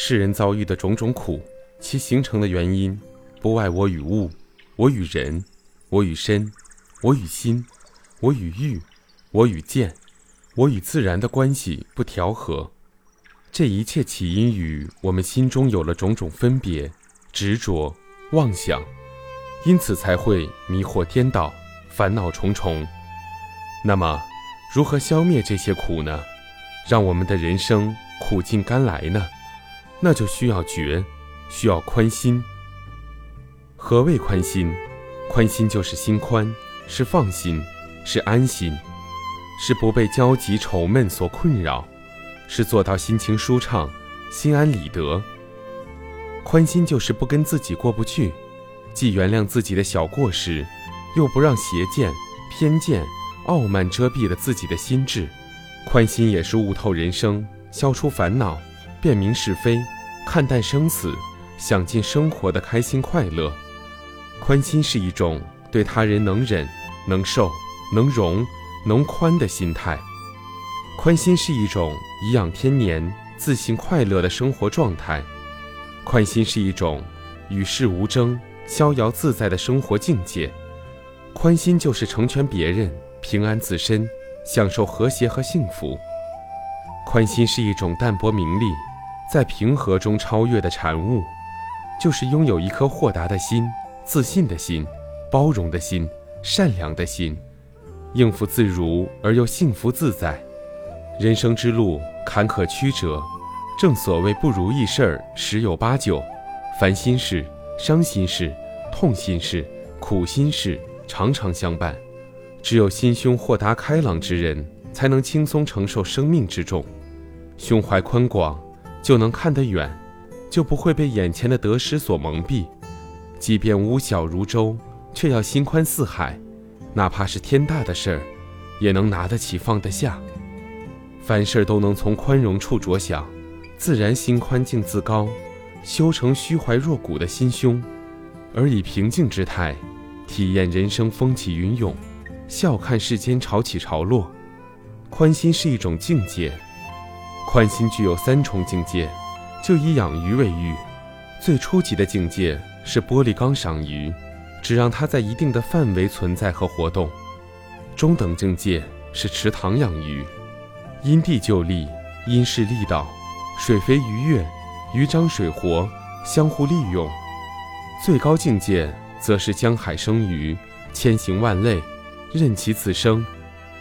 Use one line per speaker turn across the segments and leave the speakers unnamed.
世人遭遇的种种苦，其形成的原因，不外我与物，我与人，我与身，我与心，我与欲，我与见，我与自然的关系不调和。这一切起因于我们心中有了种种分别、执着、妄想，因此才会迷惑颠倒、烦恼重重。那么，如何消灭这些苦呢？让我们的人生苦尽甘来呢？那就需要觉，需要宽心。何谓宽心？宽心就是心宽，是放心，是安心，是不被焦急愁闷所困扰，是做到心情舒畅，心安理得。宽心就是不跟自己过不去，既原谅自己的小过失，又不让邪见、偏见、傲慢遮蔽了自己的心智。宽心也是悟透人生，消除烦恼。辨明是非，看淡生死，享尽生活的开心快乐。宽心是一种对他人能忍、能受、能容、能宽的心态。宽心是一种颐养天年、自信快乐的生活状态。宽心是一种与世无争、逍遥自在的生活境界。宽心就是成全别人、平安自身、享受和谐和幸福。宽心是一种淡泊名利。在平和中超越的产物，就是拥有一颗豁达的心、自信的心、包容的心、善良的心，应付自如而又幸福自在。人生之路坎坷曲折，正所谓不如意事儿十有八九，烦心事、伤心事、痛心事、苦心事常常相伴。只有心胸豁达开朗之人，才能轻松承受生命之重，胸怀宽广。就能看得远，就不会被眼前的得失所蒙蔽。即便屋小如舟，却要心宽似海。哪怕是天大的事儿，也能拿得起放得下。凡事都能从宽容处着想，自然心宽境自高，修成虚怀若谷的心胸，而以平静之态，体验人生风起云涌，笑看世间潮起潮落。宽心是一种境界。宽心具有三重境界，就以养鱼为喻。最初级的境界是玻璃缸赏鱼，只让它在一定的范围存在和活动；中等境界是池塘养鱼，因地就利，因势利导，水肥鱼跃，鱼张水活，相互利用；最高境界则是江海生鱼，千行万类，任其自生；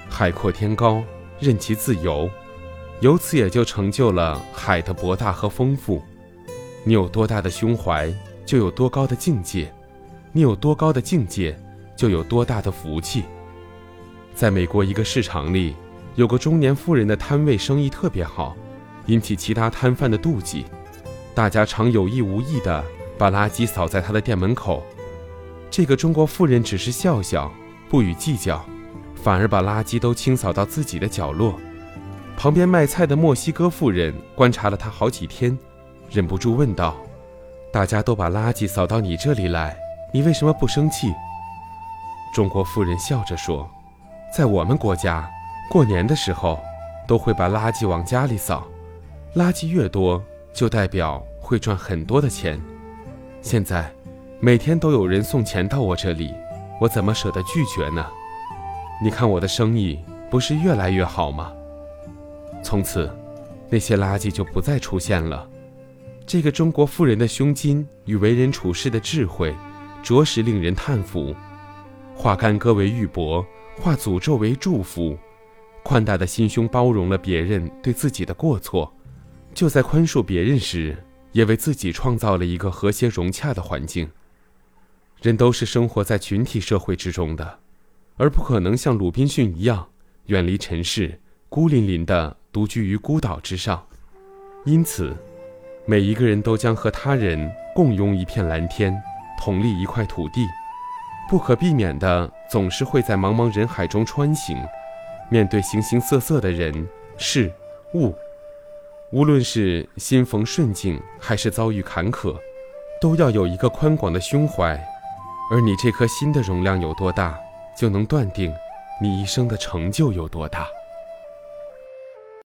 海阔天高，任其自由。由此也就成就了海的博大和丰富。你有多大的胸怀，就有多高的境界；你有多高的境界，就有多大的福气。在美国一个市场里，有个中年妇人的摊位生意特别好，引起其他摊贩的妒忌。大家常有意无意地把垃圾扫在她的店门口。这个中国妇人只是笑笑，不予计较，反而把垃圾都清扫到自己的角落。旁边卖菜的墨西哥妇人观察了他好几天，忍不住问道：“大家都把垃圾扫到你这里来，你为什么不生气？”中国妇人笑着说：“在我们国家，过年的时候都会把垃圾往家里扫，垃圾越多，就代表会赚很多的钱。现在每天都有人送钱到我这里，我怎么舍得拒绝呢？你看我的生意不是越来越好吗？”从此，那些垃圾就不再出现了。这个中国富人的胸襟与为人处事的智慧，着实令人叹服。化干戈为玉帛，化诅咒为祝福。宽大的心胸包容了别人对自己的过错，就在宽恕别人时，也为自己创造了一个和谐融洽的环境。人都是生活在群体社会之中的，而不可能像鲁滨逊一样远离尘世，孤零零的。独居于孤岛之上，因此，每一个人都将和他人共拥一片蓝天，同立一块土地，不可避免的总是会在茫茫人海中穿行，面对形形色色的人事物，无论是心逢顺境还是遭遇坎坷，都要有一个宽广的胸怀，而你这颗心的容量有多大，就能断定你一生的成就有多大。